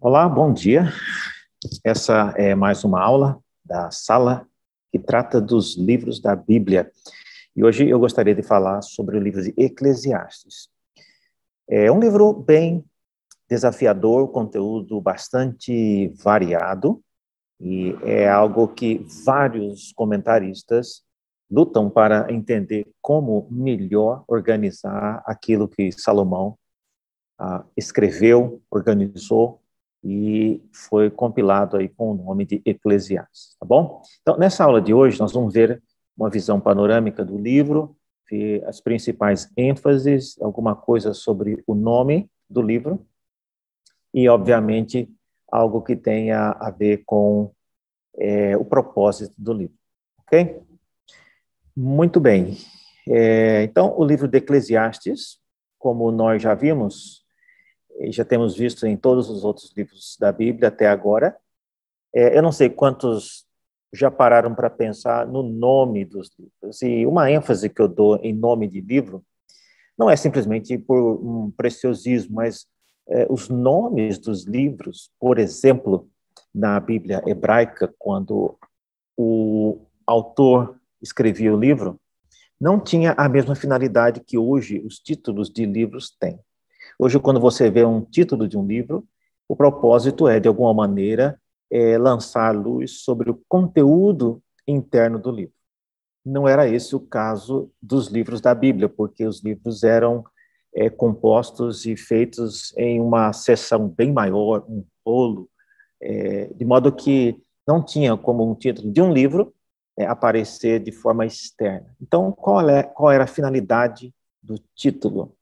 Olá, bom dia. Essa é mais uma aula da sala que trata dos livros da Bíblia. E hoje eu gostaria de falar sobre o livro de Eclesiastes. É um livro bem desafiador, conteúdo bastante variado, e é algo que vários comentaristas lutam para entender como melhor organizar aquilo que Salomão ah, escreveu, organizou e foi compilado aí com o nome de Eclesiastes, tá bom? Então, nessa aula de hoje, nós vamos ver uma visão panorâmica do livro, ver as principais ênfases, alguma coisa sobre o nome do livro e, obviamente, algo que tenha a ver com é, o propósito do livro, ok? Muito bem. É, então, o livro de Eclesiastes, como nós já vimos, e já temos visto em todos os outros livros da Bíblia até agora. É, eu não sei quantos já pararam para pensar no nome dos livros. E uma ênfase que eu dou em nome de livro não é simplesmente por um preciosismo, mas é, os nomes dos livros, por exemplo, na Bíblia hebraica, quando o autor escrevia o livro, não tinha a mesma finalidade que hoje os títulos de livros têm. Hoje, quando você vê um título de um livro, o propósito é, de alguma maneira, é, lançar luz sobre o conteúdo interno do livro. Não era esse o caso dos livros da Bíblia, porque os livros eram é, compostos e feitos em uma seção bem maior, um rolo, é, de modo que não tinha como um título de um livro é, aparecer de forma externa. Então, qual, é, qual era a finalidade do título?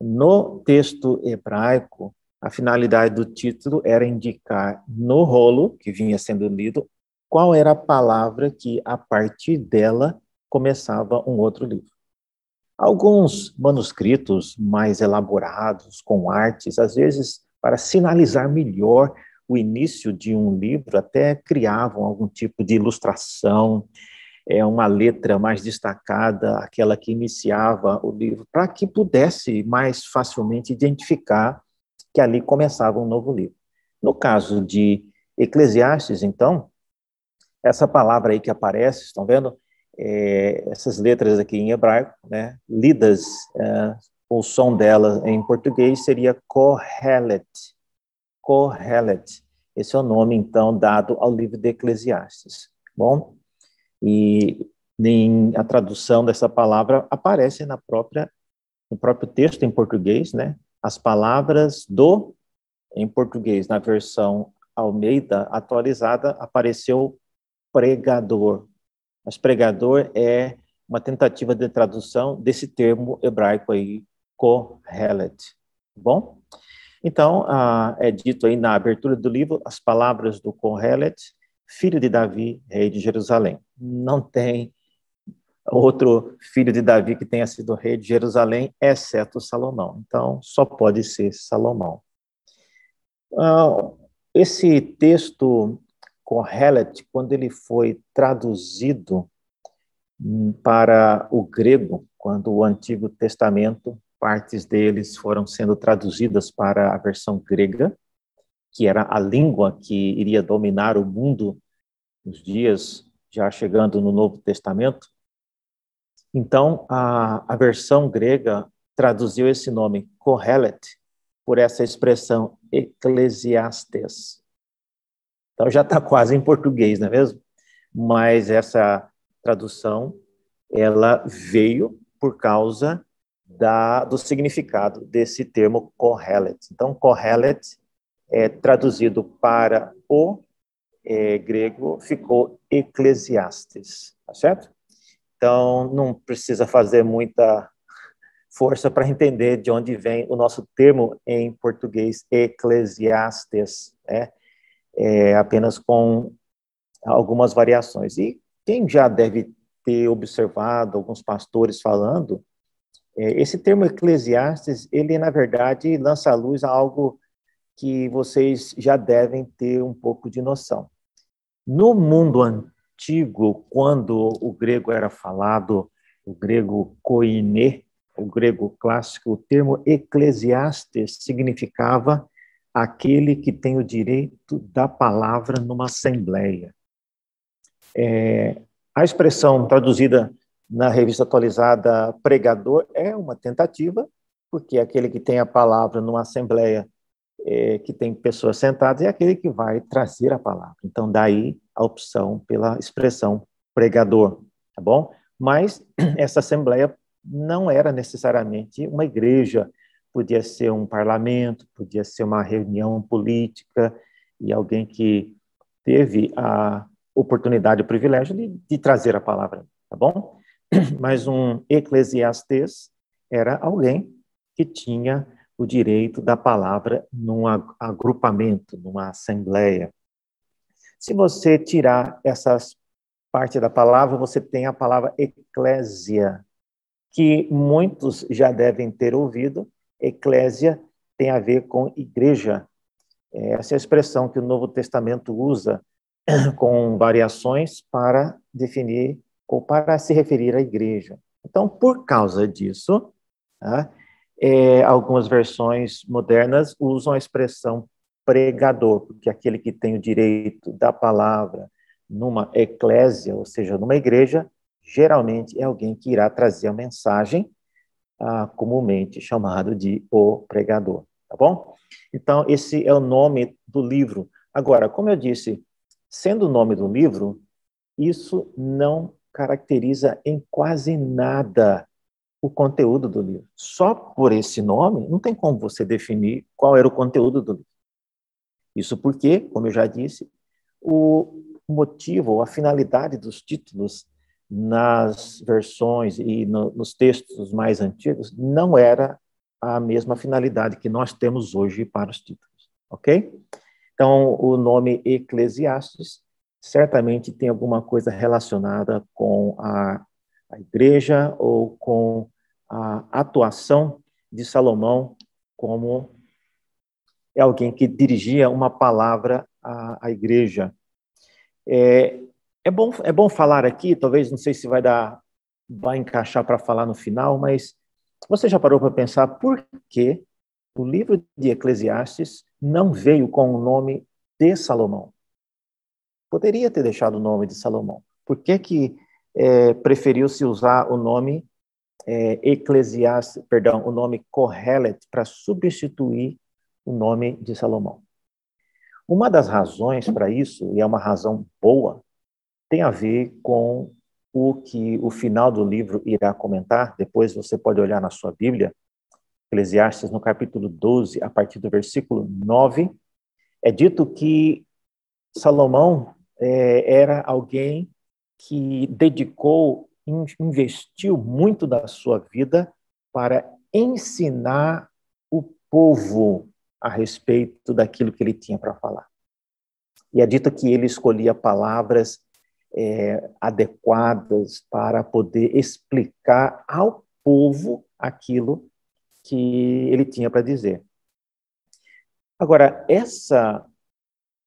No texto hebraico, a finalidade do título era indicar no rolo que vinha sendo lido qual era a palavra que, a partir dela, começava um outro livro. Alguns manuscritos mais elaborados, com artes, às vezes, para sinalizar melhor o início de um livro, até criavam algum tipo de ilustração, é uma letra mais destacada, aquela que iniciava o livro, para que pudesse mais facilmente identificar que ali começava um novo livro. No caso de Eclesiastes, então, essa palavra aí que aparece, estão vendo? É, essas letras aqui em hebraico, né, lidas, é, o som delas em português seria Kohelet. Kohelet. Esse é o nome, então, dado ao livro de Eclesiastes. Bom, e nem a tradução dessa palavra aparece na própria no próprio texto em português, né? As palavras do em português na versão Almeida atualizada apareceu pregador. Mas pregador é uma tentativa de tradução desse termo hebraico aí, kohelet. Bom? Então, ah, é dito aí na abertura do livro as palavras do kohelet filho de Davi, rei de Jerusalém. Não tem outro filho de Davi que tenha sido rei de Jerusalém, exceto Salomão. Então, só pode ser Salomão. Uh, esse texto Kohelet, quando ele foi traduzido para o grego, quando o Antigo Testamento, partes deles foram sendo traduzidas para a versão grega, que era a língua que iria dominar o mundo nos dias já chegando no Novo Testamento. Então, a, a versão grega traduziu esse nome, Kohelet, por essa expressão Eclesiastes. Então, já está quase em português, não é mesmo? Mas essa tradução, ela veio por causa da, do significado desse termo Kohelet. Então, Kohelet é, traduzido para o é, grego, ficou Eclesiastes, tá certo? Então, não precisa fazer muita força para entender de onde vem o nosso termo em português, Eclesiastes, né? É, apenas com algumas variações. E quem já deve ter observado alguns pastores falando, é, esse termo Eclesiastes, ele, na verdade, lança à luz algo que vocês já devem ter um pouco de noção. No mundo antigo, quando o grego era falado, o grego koine, o grego clássico, o termo eclesiastes significava aquele que tem o direito da palavra numa assembleia. É, a expressão traduzida na revista atualizada pregador é uma tentativa, porque aquele que tem a palavra numa assembleia é, que tem pessoas sentadas é aquele que vai trazer a palavra. Então, daí a opção pela expressão pregador, tá bom? Mas essa assembleia não era necessariamente uma igreja, podia ser um parlamento, podia ser uma reunião política e alguém que teve a oportunidade, o privilégio de, de trazer a palavra, tá bom? Mas um eclesiastes era alguém que tinha o direito da palavra num agrupamento, numa assembleia. Se você tirar essas parte da palavra, você tem a palavra eclésia, que muitos já devem ter ouvido. Eclésia tem a ver com igreja. Essa é a expressão que o Novo Testamento usa com variações para definir ou para se referir à igreja. Então, por causa disso, tá, é, algumas versões modernas usam a expressão pregador, porque aquele que tem o direito da palavra numa eclésia, ou seja, numa igreja, geralmente é alguém que irá trazer a mensagem, ah, comumente chamado de o pregador, tá bom? Então, esse é o nome do livro. Agora, como eu disse, sendo o nome do livro, isso não caracteriza em quase nada o conteúdo do livro. Só por esse nome, não tem como você definir qual era o conteúdo do livro. Isso porque, como eu já disse, o motivo ou a finalidade dos títulos nas versões e no, nos textos mais antigos não era a mesma finalidade que nós temos hoje para os títulos, ok? Então, o nome Eclesiastes certamente tem alguma coisa relacionada com a, a igreja ou com a atuação de Salomão como é alguém que dirigia uma palavra à, à igreja. É, é, bom, é bom falar aqui, talvez, não sei se vai dar, vai encaixar para falar no final, mas você já parou para pensar por que o livro de Eclesiastes não veio com o nome de Salomão? Poderia ter deixado o nome de Salomão. Por que que é, preferiu-se usar o nome é, Eclesiastes, perdão, o nome Kohelet para substituir o nome de Salomão. Uma das razões para isso, e é uma razão boa, tem a ver com o que o final do livro irá comentar. Depois você pode olhar na sua Bíblia, Eclesiastes, no capítulo 12, a partir do versículo 9, é dito que Salomão é, era alguém que dedicou investiu muito da sua vida para ensinar o povo a respeito daquilo que ele tinha para falar. E é dito que ele escolhia palavras é, adequadas para poder explicar ao povo aquilo que ele tinha para dizer. Agora, essa,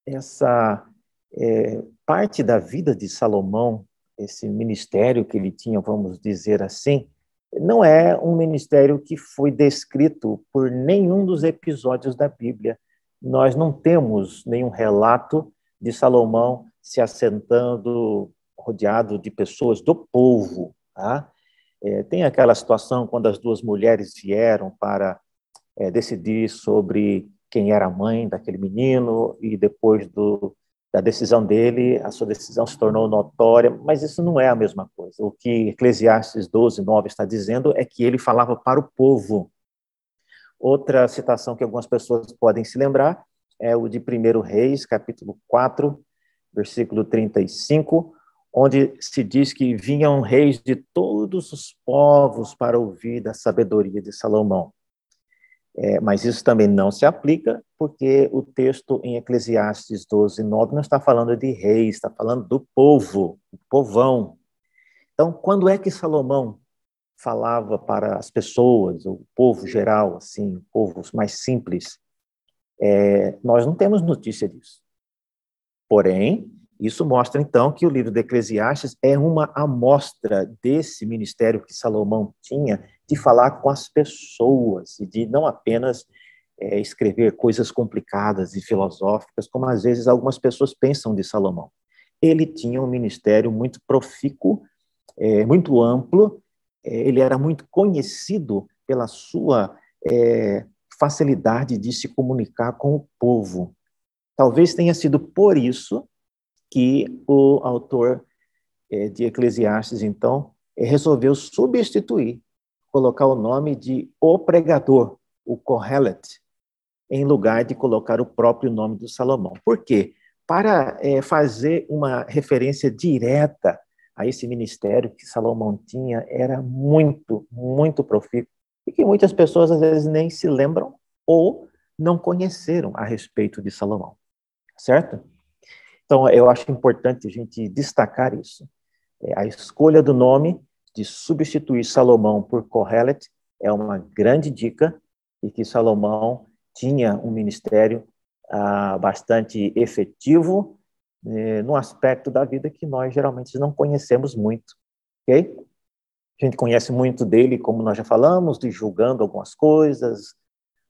essa é, parte da vida de Salomão esse ministério que ele tinha, vamos dizer assim, não é um ministério que foi descrito por nenhum dos episódios da Bíblia. Nós não temos nenhum relato de Salomão se assentando rodeado de pessoas do povo. Tá? É, tem aquela situação quando as duas mulheres vieram para é, decidir sobre quem era a mãe daquele menino e depois do, da decisão dele, a sua decisão se tornou notória, mas isso não é a mesma coisa. O que Eclesiastes 12, 9 está dizendo é que ele falava para o povo. Outra citação que algumas pessoas podem se lembrar é o de 1 Reis, capítulo 4, versículo 35, onde se diz que vinham reis de todos os povos para ouvir da sabedoria de Salomão. É, mas isso também não se aplica, porque o texto em Eclesiastes 12, 9 não está falando de reis, está falando do povo, o povão. Então, quando é que Salomão falava para as pessoas, o povo geral, assim, povos mais simples? É, nós não temos notícia disso. Porém, isso mostra, então, que o livro de Eclesiastes é uma amostra desse ministério que Salomão tinha de falar com as pessoas e de não apenas é, escrever coisas complicadas e filosóficas, como às vezes algumas pessoas pensam de Salomão. Ele tinha um ministério muito profícuo, é, muito amplo, é, ele era muito conhecido pela sua é, facilidade de se comunicar com o povo. Talvez tenha sido por isso que o autor é, de Eclesiastes, então, é, resolveu substituir, colocar o nome de O Pregador, o Kohelet, em lugar de colocar o próprio nome do Salomão. Por quê? Para é, fazer uma referência direta a esse ministério que Salomão tinha, era muito, muito profícuo, e que muitas pessoas às vezes nem se lembram ou não conheceram a respeito de Salomão, certo? Então, eu acho importante a gente destacar isso. É, a escolha do nome de substituir Salomão por Kohelet é uma grande dica e que Salomão tinha um ministério ah, bastante efetivo eh, no aspecto da vida que nós geralmente não conhecemos muito, ok? A gente conhece muito dele, como nós já falamos, de julgando algumas coisas,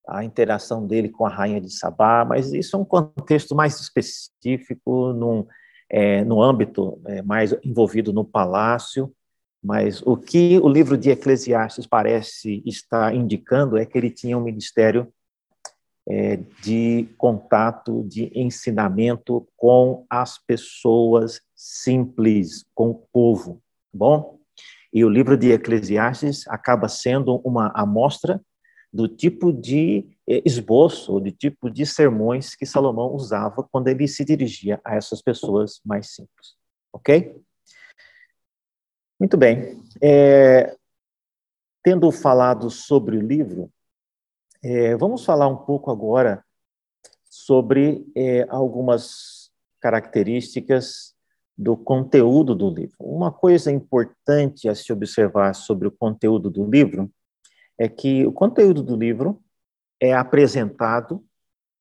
a interação dele com a rainha de Sabá, mas isso é um contexto mais específico, num, é, no âmbito é, mais envolvido no palácio, mas o que o livro de Eclesiastes parece estar indicando é que ele tinha um ministério é, de contato, de ensinamento com as pessoas simples, com o povo, tá bom? E o livro de Eclesiastes acaba sendo uma amostra do tipo de é, esboço, do tipo de sermões que Salomão usava quando ele se dirigia a essas pessoas mais simples. Ok? Muito bem. É, tendo falado sobre o livro, é, vamos falar um pouco agora sobre é, algumas características do conteúdo do livro. Uma coisa importante a se observar sobre o conteúdo do livro é que o conteúdo do livro é apresentado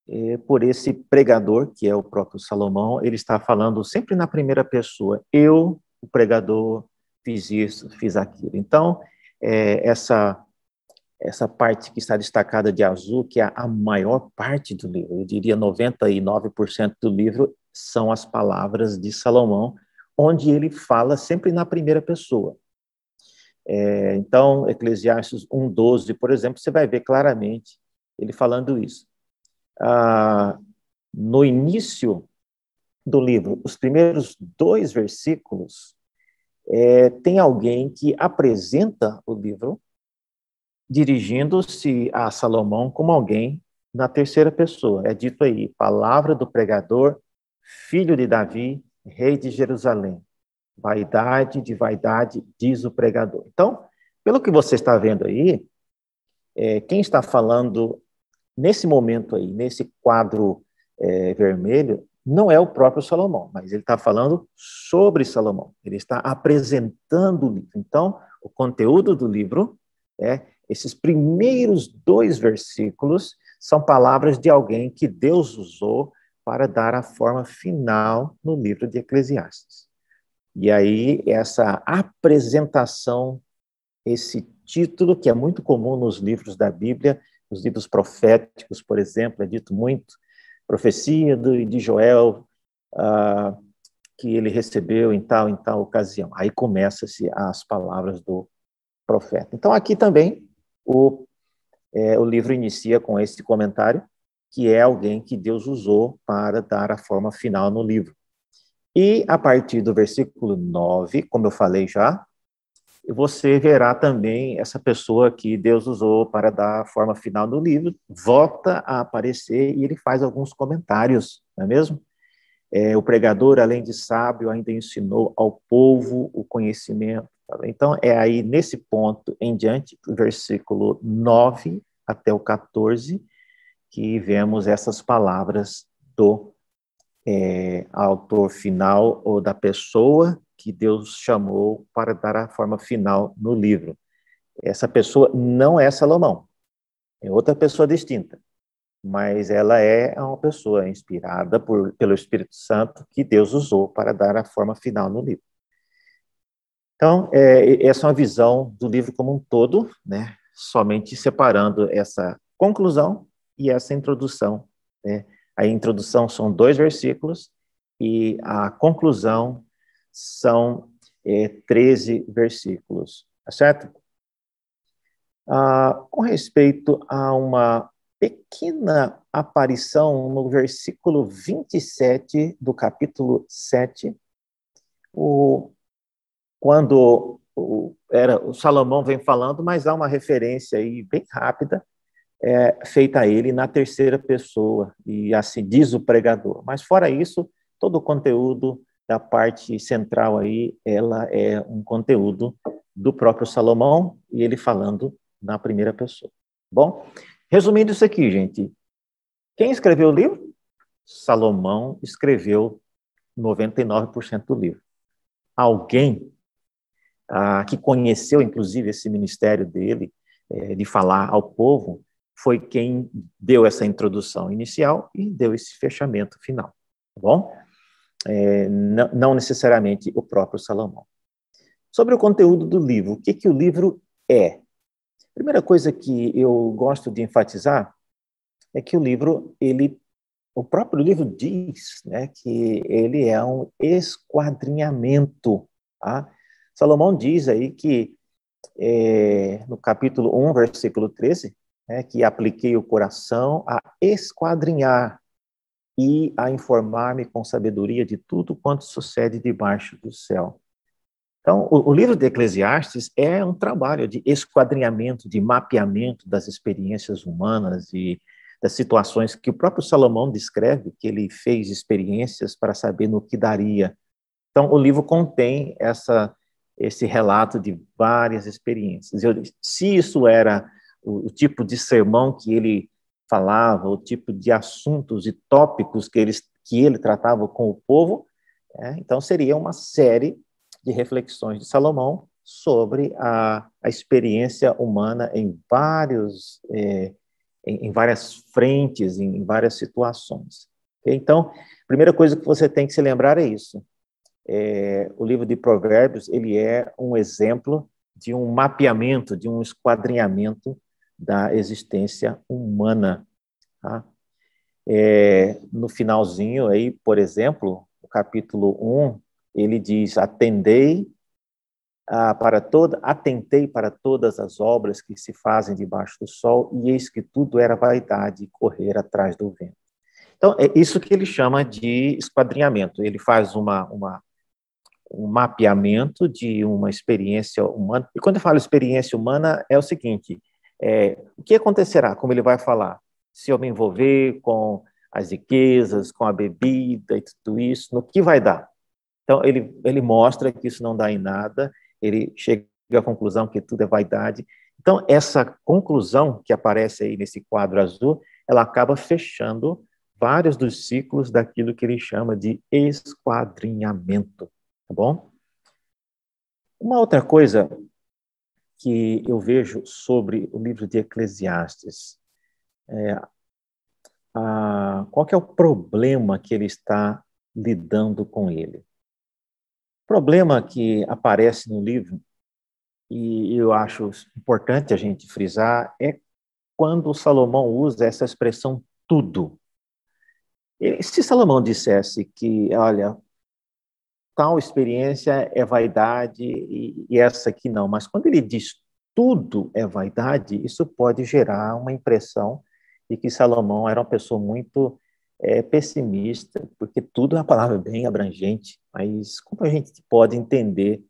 é, por esse pregador, que é o próprio Salomão. Ele está falando sempre na primeira pessoa. Eu, o pregador, fiz isso, fiz aquilo. Então, é, essa essa parte que está destacada de azul, que é a maior parte do livro, eu diria 99% do livro, são as palavras de Salomão, onde ele fala sempre na primeira pessoa. É, então, Eclesiastes 1,12, por exemplo, você vai ver claramente ele falando isso. Ah, no início do livro, os primeiros dois versículos, é, tem alguém que apresenta o livro dirigindo-se a Salomão como alguém na terceira pessoa. É dito aí, palavra do pregador, filho de Davi, rei de Jerusalém. Vaidade de vaidade, diz o pregador. Então, pelo que você está vendo aí, é, quem está falando nesse momento aí, nesse quadro é, vermelho, não é o próprio Salomão, mas ele está falando sobre Salomão. Ele está apresentando o livro. Então, o conteúdo do livro, é, esses primeiros dois versículos, são palavras de alguém que Deus usou para dar a forma final no livro de Eclesiastes. E aí, essa apresentação, esse título, que é muito comum nos livros da Bíblia, nos livros proféticos, por exemplo, é dito muito, profecia de Joel, uh, que ele recebeu em tal, em tal ocasião. Aí começa-se as palavras do profeta. Então, aqui também, o, é, o livro inicia com esse comentário, que é alguém que Deus usou para dar a forma final no livro. E a partir do versículo 9, como eu falei já, você verá também essa pessoa que Deus usou para dar a forma final do livro, volta a aparecer e ele faz alguns comentários, não é mesmo? É, o pregador, além de sábio, ainda ensinou ao povo o conhecimento. Tá então, é aí nesse ponto em diante, versículo 9 até o 14, que vemos essas palavras do é, autor final ou da pessoa que Deus chamou para dar a forma final no livro. Essa pessoa não é Salomão, é outra pessoa distinta, mas ela é uma pessoa inspirada por, pelo Espírito Santo que Deus usou para dar a forma final no livro. Então, é, essa é uma visão do livro como um todo, né? somente separando essa conclusão e essa introdução. Né? A introdução são dois versículos e a conclusão são é, 13 versículos, tá certo? Ah, com respeito a uma pequena aparição no versículo 27 do capítulo 7, o, quando o, era, o Salomão vem falando, mas há uma referência aí bem rápida é, feita a ele na terceira pessoa, e assim diz o pregador. Mas fora isso, todo o conteúdo da parte central aí, ela é um conteúdo do próprio Salomão, e ele falando na primeira pessoa. Bom, resumindo isso aqui, gente, quem escreveu o livro? Salomão escreveu 99% do livro. Alguém ah, que conheceu, inclusive, esse ministério dele, é, de falar ao povo, foi quem deu essa introdução inicial e deu esse fechamento final, tá bom? É, não, não, necessariamente o próprio Salomão. Sobre o conteúdo do livro, o que, que o livro é? Primeira coisa que eu gosto de enfatizar é que o livro, ele, o próprio livro diz né, que ele é um esquadrinhamento. Tá? Salomão diz aí que, é, no capítulo 1, versículo 13, né, que apliquei o coração a esquadrinhar e a informar-me com sabedoria de tudo quanto sucede debaixo do céu. Então, o, o, livro de Eclesiastes é um trabalho de esquadrinhamento, de mapeamento das experiências humanas e das situações que o próprio Salomão descreve, que ele fez experiências para saber no que daria. Então, o livro contém essa, esse relato de várias experiências. Eu, se isso era o, o, tipo de sermão que ele falava, o tipo de assuntos e tópicos que ele, que ele tratava com o povo, é, então seria uma série de reflexões de Salomão sobre a, a experiência humana em vários é, em, em várias frentes, em, em várias situações. Okay? Então, a primeira coisa que você tem que se lembrar é isso. É, o livro de Provérbios ele é um exemplo de um mapeamento, de um esquadrinhamento da existência humana. Tá? É, no finalzinho aí, por exemplo, o capítulo 1, ele diz: Atendei ah, para toda, atentei para todas as obras que se fazem debaixo do sol, e eis que tudo era vaidade correr atrás do vento. Então, é isso que ele chama de esquadrinhamento. Ele faz uma, uma, um mapeamento de uma experiência humana. E quando eu falo experiência humana, é o seguinte: é, o que acontecerá, como ele vai falar, se eu me envolver com as riquezas, com a bebida e tudo isso, no que vai dar? Então, ele, ele mostra que isso não dá em nada, ele chega à conclusão que tudo é vaidade. Então, essa conclusão que aparece aí nesse quadro azul, ela acaba fechando vários dos ciclos daquilo que ele chama de esquadrinhamento, tá bom? Uma outra coisa que eu vejo sobre o livro de Eclesiastes é a, qual é o problema que ele está lidando com ele problema que aparece no livro, e eu acho importante a gente frisar, é quando Salomão usa essa expressão tudo. Se Salomão dissesse que, olha, tal experiência é vaidade e, e essa aqui não, mas quando ele diz tudo é vaidade, isso pode gerar uma impressão de que Salomão era uma pessoa muito é, pessimista, porque tudo é uma palavra bem abrangente, mas como a gente pode entender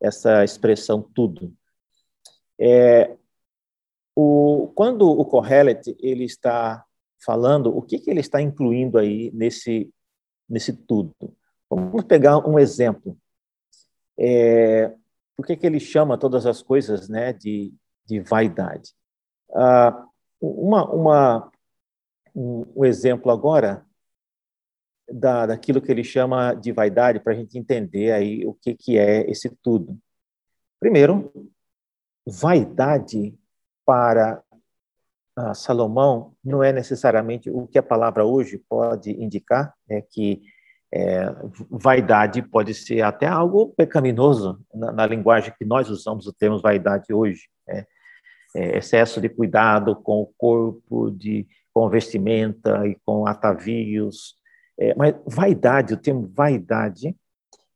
essa expressão tudo? É, o, quando o Kohelet ele está falando, o que, que ele está incluindo aí nesse, nesse tudo? Vamos pegar um exemplo. É, por que, que ele chama todas as coisas né, de, de vaidade? Ah, uma, uma, um, um exemplo agora da, daquilo que ele chama de vaidade para a gente entender aí o que, que é esse tudo. Primeiro, vaidade para uh, Salomão não é necessariamente o que a palavra hoje pode indicar, é que é, vaidade pode ser até algo pecaminoso na, na, linguagem que nós usamos o termo vaidade hoje. Né? É, excesso de cuidado com o corpo, de com vestimenta e com atavios. É, mas vaidade, o termo vaidade,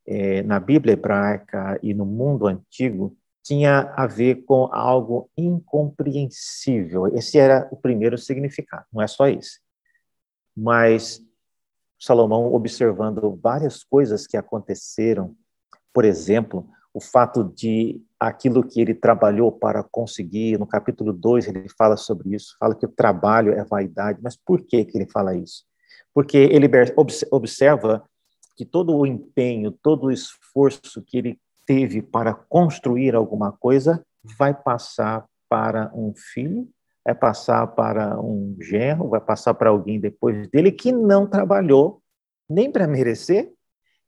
é, na Bíblia hebraica e no mundo antigo, tinha a ver com algo incompreensível. Esse era o primeiro significado, não é só esse. Mas Salomão, observando várias coisas que aconteceram, por exemplo, o fato de aquilo que ele trabalhou para conseguir, no capítulo 2 ele fala sobre isso, fala que o trabalho é vaidade, mas por que, que ele fala isso? Porque ele observa que todo o empenho, todo o esforço que ele teve para construir alguma coisa vai passar para um filho, vai passar para um genro, vai passar para alguém depois dele que não trabalhou nem para merecer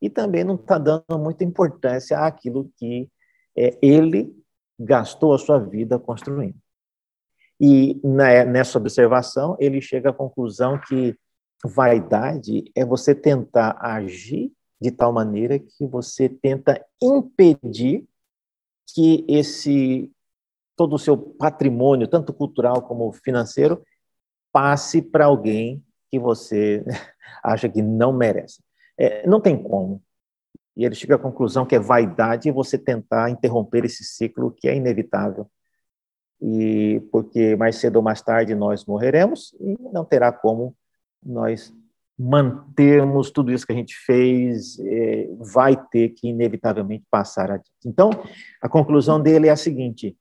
e também não está dando muita importância àquilo que é, ele gastou a sua vida construindo. E na, nessa observação, ele chega à conclusão que vaidade é você tentar agir de tal maneira que você tenta impedir que esse todo o seu patrimônio, tanto cultural como financeiro, passe para alguém que você acha que não merece. É, não tem como. E ele chega à conclusão que é vaidade você tentar interromper esse ciclo que é inevitável. E porque mais cedo ou mais tarde nós morreremos e não terá como nós mantermos tudo isso que a gente fez, é, vai ter que inevitavelmente passar adiante. Então, a conclusão dele é a seguinte: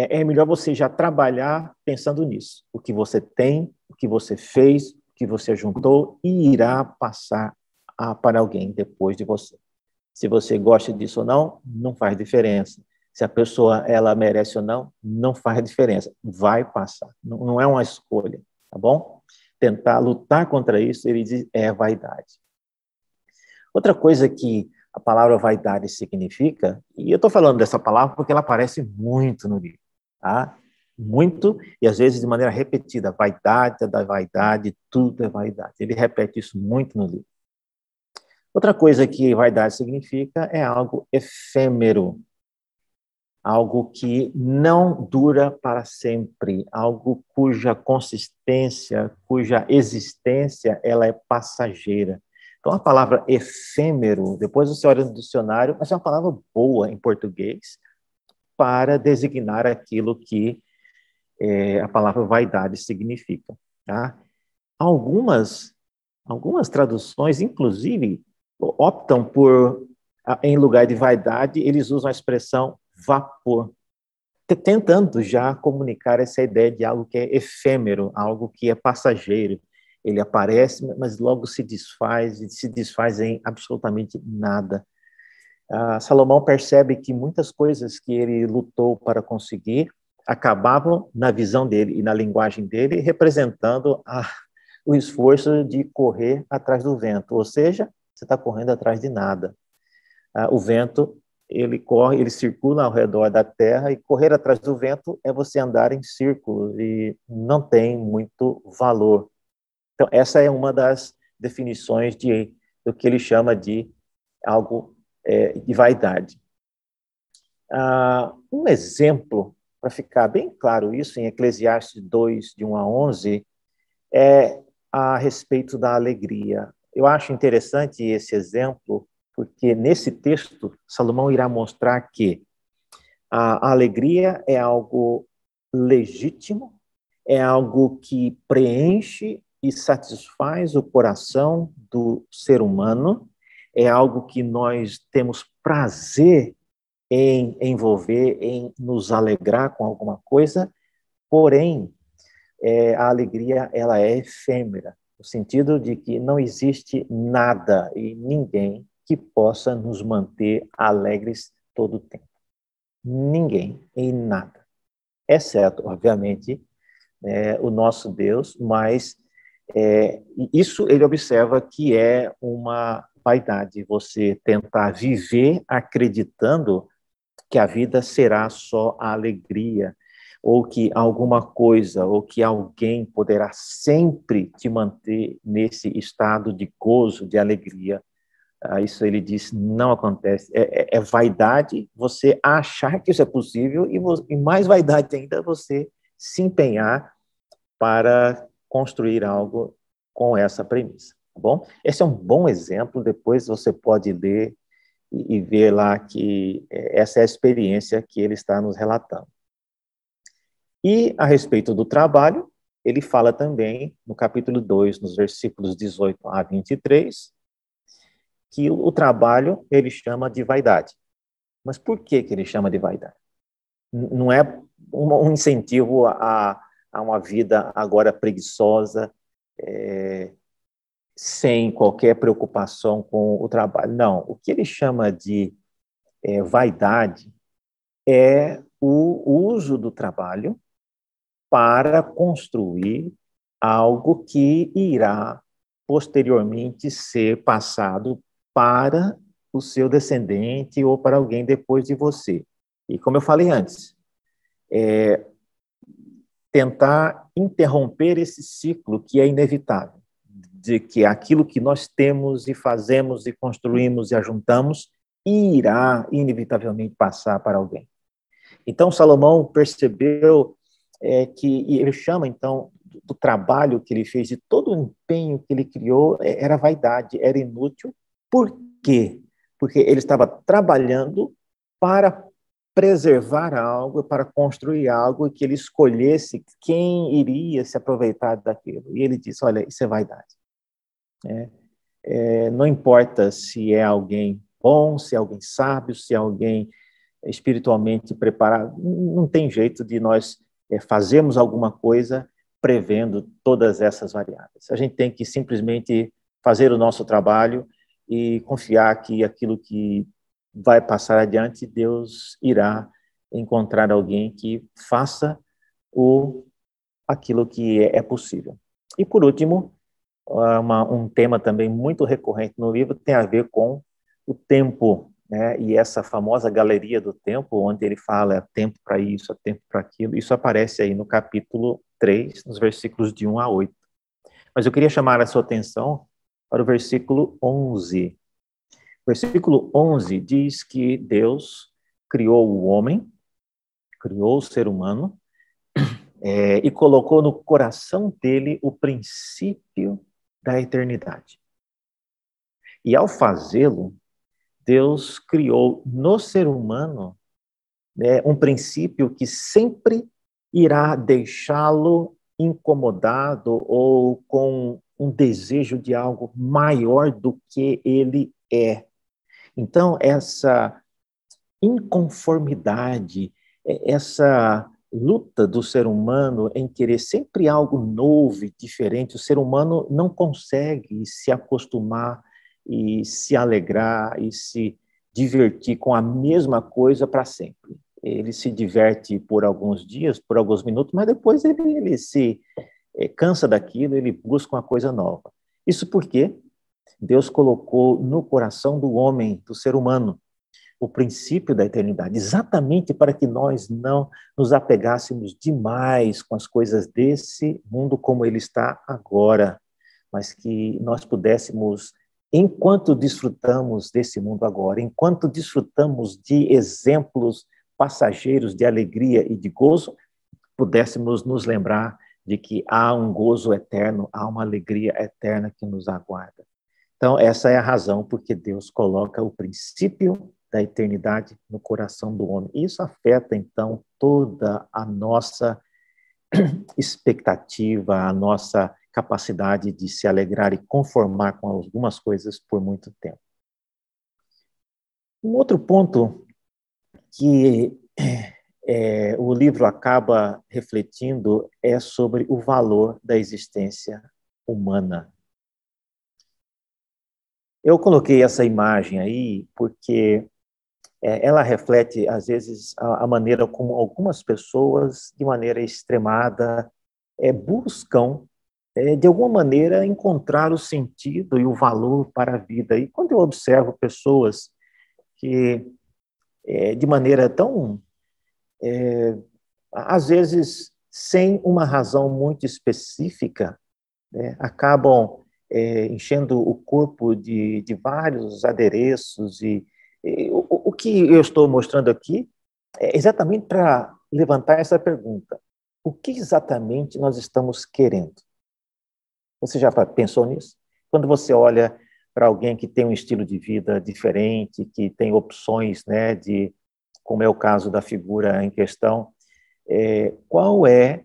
é, é melhor você já trabalhar pensando nisso. O que você tem, o que você fez, o que você juntou, e irá passar a, para alguém depois de você. Se você gosta disso ou não, não faz diferença. Se a pessoa ela merece ou não, não faz diferença. Vai passar. Não, não é uma escolha, tá bom? Tentar lutar contra isso, ele diz, é vaidade. Outra coisa que a palavra vaidade significa, e eu estou falando dessa palavra porque ela aparece muito no livro, tá? Muito, e às vezes de maneira repetida, vaidade da vaidade, tudo é vaidade. Ele repete isso muito no livro. Outra coisa que vaidade significa é algo efêmero, algo que não dura para sempre, algo cuja consistência, cuja existência, ela é passageira. Então, a palavra efêmero, depois você olha no dicionário, mas é uma palavra boa em português para designar aquilo que é, a palavra vaidade significa. Tá? Algumas, algumas traduções, inclusive, optam por, em lugar de vaidade, eles usam a expressão vapor, tentando já comunicar essa ideia de algo que é efêmero, algo que é passageiro. Ele aparece, mas logo se desfaz, e se desfaz em absolutamente nada. Uh, Salomão percebe que muitas coisas que ele lutou para conseguir acabavam, na visão dele e na linguagem dele, representando a, o esforço de correr atrás do vento, ou seja, você está correndo atrás de nada. Ah, o vento, ele corre, ele circula ao redor da Terra e correr atrás do vento é você andar em círculos e não tem muito valor. Então, essa é uma das definições de, do que ele chama de algo é, de vaidade. Ah, um exemplo, para ficar bem claro isso, em Eclesiastes 2, de 1 a 11, é a respeito da alegria. Eu acho interessante esse exemplo, porque nesse texto, Salomão irá mostrar que a alegria é algo legítimo, é algo que preenche e satisfaz o coração do ser humano, é algo que nós temos prazer em envolver, em nos alegrar com alguma coisa, porém, é, a alegria ela é efêmera no sentido de que não existe nada e ninguém que possa nos manter alegres todo o tempo. Ninguém e nada. Exceto, obviamente, é, o nosso Deus, mas é, isso ele observa que é uma vaidade, você tentar viver acreditando que a vida será só a alegria, ou que alguma coisa ou que alguém poderá sempre te manter nesse estado de gozo, de alegria. Ah, isso ele diz não acontece. É, é, é, vaidade você achar que isso é possível e, e mais vaidade ainda você se empenhar para construir algo com essa premissa, bom? Esse é um bom exemplo, depois você pode ler e, e ver lá que é, essa é a experiência que ele está nos relatando. E a respeito do trabalho, ele fala também no capítulo 2, nos versículos 18 a 23, que o trabalho ele chama de vaidade. Mas por que, que ele chama de vaidade? Não é um incentivo a, a uma vida agora preguiçosa, é, sem qualquer preocupação com o trabalho. Não, o que ele chama de é, vaidade é o uso do trabalho para construir algo que irá posteriormente ser passado para o seu descendente ou para alguém depois de você. E como eu falei antes, é, tentar interromper esse ciclo que é inevitável, de que aquilo que nós temos e fazemos e construímos e ajuntamos irá inevitavelmente passar para alguém. Então Salomão percebeu é, que ele chama então do trabalho que ele fez, de todo o empenho que ele criou, é, era vaidade, era inútil. Por quê? Porque ele estava trabalhando para preservar algo, para construir algo e que ele escolhesse quem iria se aproveitar daquilo. E ele disse: Olha, isso é vaidade. É, é, não importa se é alguém bom, se é alguém sábio, se é alguém espiritualmente preparado, não tem jeito de nós é, fazermos alguma coisa prevendo todas essas variáveis. A gente tem que simplesmente fazer o nosso trabalho e confiar que aquilo que vai passar adiante, Deus irá encontrar alguém que faça o aquilo que é, é possível. E por último, uma, um tema também muito recorrente no livro tem a ver com o tempo, né? E essa famosa galeria do tempo, onde ele fala é tempo para isso, é tempo para aquilo. Isso aparece aí no capítulo 3, nos versículos de 1 a 8. Mas eu queria chamar a sua atenção para o versículo 11, Versículo 11 diz que Deus criou o homem, criou o ser humano, é, e colocou no coração dele o princípio da eternidade. E ao fazê-lo, Deus criou no ser humano né, um princípio que sempre irá deixá-lo incomodado ou com um desejo de algo maior do que ele é. Então, essa inconformidade, é, essa luta do ser humano em querer sempre algo novo e diferente, o ser humano não consegue se acostumar e se alegrar e se divertir com a mesma coisa para sempre. Ele se diverte por alguns dias, por alguns minutos, mas depois ele, ele se é, cansa daquilo, ele busca uma coisa nova. Isso porque Deus colocou no coração do homem, do ser humano, o princípio da eternidade, exatamente para que nós não nos apegássemos demais com as coisas desse mundo como ele está agora, mas que nós pudéssemos, enquanto desfrutamos desse mundo agora, enquanto desfrutamos de exemplos passageiros de alegria e de gozo, pudéssemos nos lembrar de que há um gozo eterno, há uma alegria eterna que nos aguarda. Então, essa é a razão porque Deus coloca o princípio da eternidade no coração do homem. Isso afeta, então, toda a nossa expectativa, a nossa capacidade de se alegrar e conformar com algumas coisas por muito tempo. Um outro ponto que é, o livro acaba refletindo é sobre o valor da existência humana. Eu coloquei essa imagem aí porque é, ela reflete, às vezes, a, a, maneira como algumas pessoas, de maneira extremada, é, buscam, é, de alguma maneira, encontrar o sentido e o valor para a vida. E quando eu observo pessoas que, é, de maneira tão, é, às vezes, sem uma razão muito específica, né, acabam é, enchendo o corpo de, de vários adereços. E, e o, o que eu estou mostrando aqui é exatamente para levantar essa pergunta: o que exatamente nós estamos querendo? Você já pensou nisso? Quando você olha para alguém que tem um estilo de vida diferente, que tem opções, né, de, como é o caso da figura em questão, é, qual é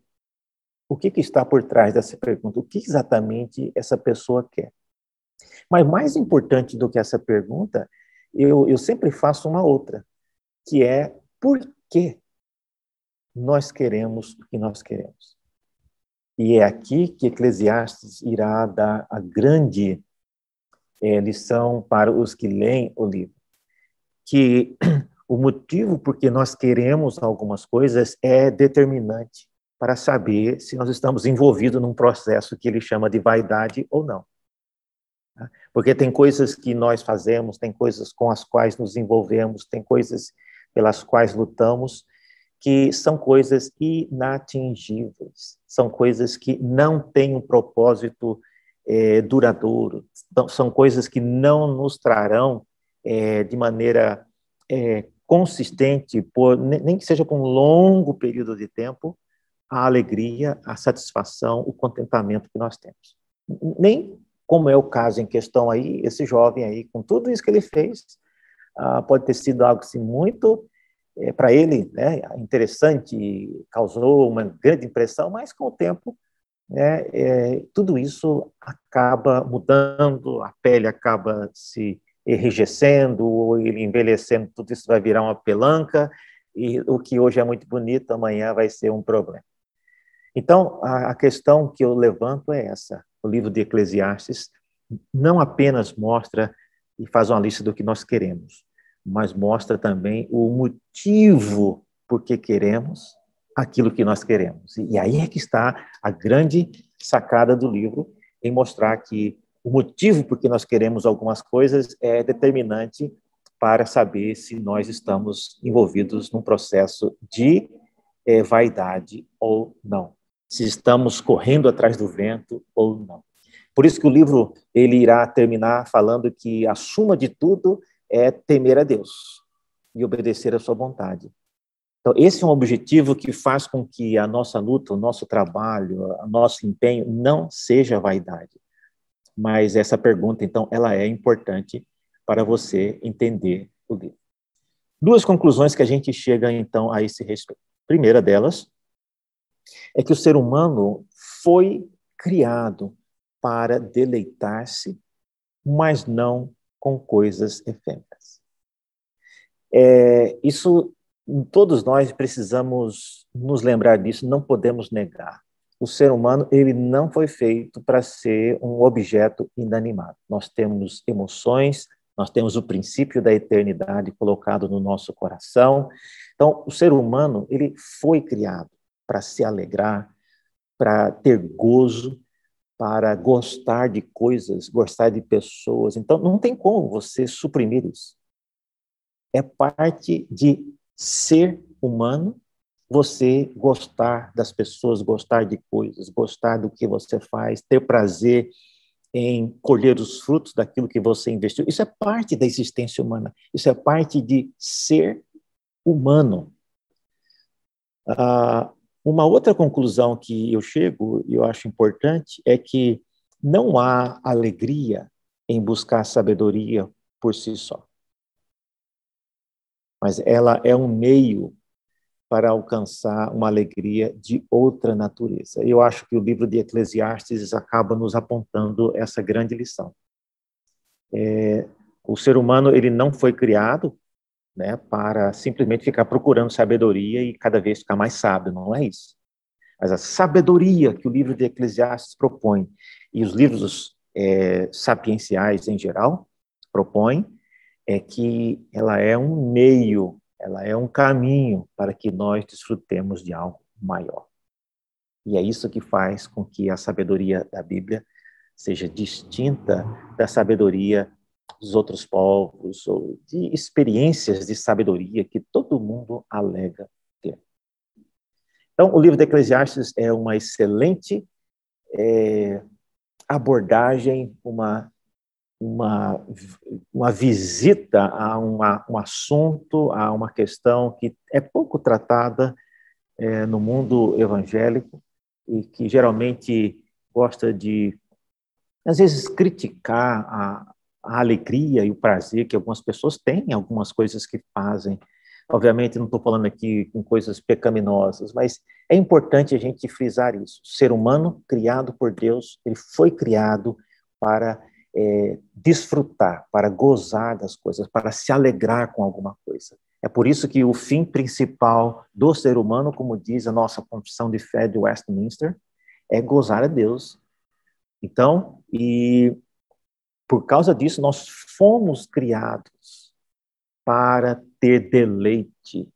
o que, que está por trás dessa pergunta? O que exatamente essa pessoa quer? Mas mais importante do que essa pergunta, eu, eu sempre faço uma outra, que é por que nós queremos o que nós queremos? E é aqui que Eclesiastes irá dar a grande é, lição para os que leem o livro, que o motivo por que nós queremos algumas coisas é determinante para saber se nós estamos envolvidos num processo que ele chama de vaidade ou não. Porque tem coisas que nós fazemos, tem coisas com as quais nos envolvemos, tem coisas pelas quais lutamos, que são coisas inatingíveis, são coisas que não têm um propósito é, duradouro, são coisas que não nos trarão é, de maneira é, consistente, por, nem que seja por um longo período de tempo, a alegria, a satisfação, o contentamento que nós temos. Nem como é o caso em questão aí, esse jovem aí, com tudo isso que ele fez, ah, pode ter sido algo assim, muito é, para ele né, interessante, causou uma grande impressão, mas com o tempo né, é, tudo isso acaba mudando, a pele acaba se enrijecendo, ou ele envelhecendo, tudo isso vai virar uma pelanca, e o que hoje é muito bonito, amanhã vai ser um problema. Então, a, a questão que eu levanto é essa: o livro de Eclesiastes não apenas mostra e faz uma lista do que nós queremos, mas mostra também o motivo por que queremos aquilo que nós queremos. E aí é que está a grande sacada do livro, em mostrar que o motivo por que nós queremos algumas coisas é determinante para saber se nós estamos envolvidos num processo de é, vaidade ou não, se estamos correndo atrás do vento ou não. Por isso que o livro ele irá terminar falando que a suma de tudo é temer a Deus e obedecer à sua vontade. Então, esse é um objetivo que faz com que a nossa luta, o nosso trabalho, o nosso empenho não seja vaidade. Mas essa pergunta, então, ela é importante para você entender o livro. Duas conclusões que a gente chega, então, a esse respeito. Primeira delas é que o ser humano foi criado para deleitar-se, mas não com coisas efêmeras. É, isso, todos nós precisamos nos lembrar disso, não podemos negar. O ser humano, ele não foi feito para ser um objeto inanimado. Nós temos emoções, nós temos o princípio da eternidade colocado no nosso coração. Então, o ser humano, ele foi criado para se alegrar, para ter gozo, para gostar de coisas, gostar de pessoas. Então, não tem como você suprimir isso. É parte de ser humano você gostar das pessoas, gostar de coisas, gostar do que você faz, ter prazer em colher os frutos daquilo que você investiu. Isso é parte da existência humana. Isso é parte de ser humano. Ah, uma outra conclusão que eu chego, e eu acho importante, é que não há alegria em buscar sabedoria por si só. Mas ela é um meio para alcançar uma alegria de outra natureza. Eu acho que o livro de Eclesiastes acaba nos apontando essa grande lição. É, o ser humano ele não foi criado né, para simplesmente ficar procurando sabedoria e cada vez ficar mais sábio, não é isso. Mas a sabedoria que o livro de Eclesiastes propõe e os livros é, sapienciais em geral propõem é que ela é um meio, ela é um caminho para que nós desfrutemos de algo maior. E é isso que faz com que a sabedoria da Bíblia seja distinta da sabedoria dos outros povos, ou de experiências de sabedoria que todo mundo alega ter. Então, o livro de Eclesiastes é uma excelente é, abordagem, uma, uma, uma visita a uma, um assunto, a uma questão que é pouco tratada é, no mundo evangélico e que geralmente gosta de às vezes, criticar a, a alegria e o prazer que algumas pessoas têm algumas coisas que fazem. Obviamente, não estou falando aqui com coisas pecaminosas, mas é importante a gente frisar isso. O ser humano, criado por Deus, ele foi criado para é, desfrutar, para gozar das coisas, para se alegrar com alguma coisa. É por isso que o fim principal do ser humano, como diz a nossa confissão de fé de Westminster, é gozar a Deus. Então, e por causa disso, nós fomos criados para ter deleite,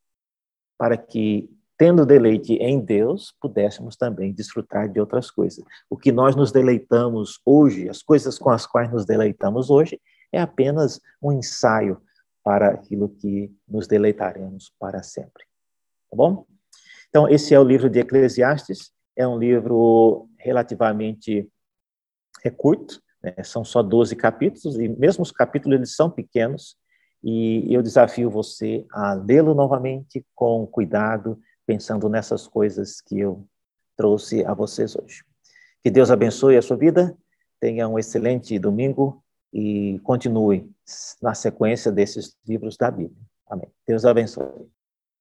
para que, tendo deleite em Deus, pudéssemos também desfrutar de outras coisas. O que nós nos deleitamos hoje, as coisas com as quais nos deleitamos hoje, é apenas um ensaio para aquilo que nos deleitaremos para sempre. Tá bom? Então, esse é o livro de Eclesiastes, é um livro relativamente é curto, né? são só 12 capítulos, e mesmo os capítulos eles são pequenos, e eu desafio você a lê-lo novamente com cuidado, pensando nessas coisas que eu trouxe a vocês hoje. Que Deus abençoe a sua vida, tenha um excelente domingo e continue na sequência desses livros da Bíblia. Amém. Deus abençoe.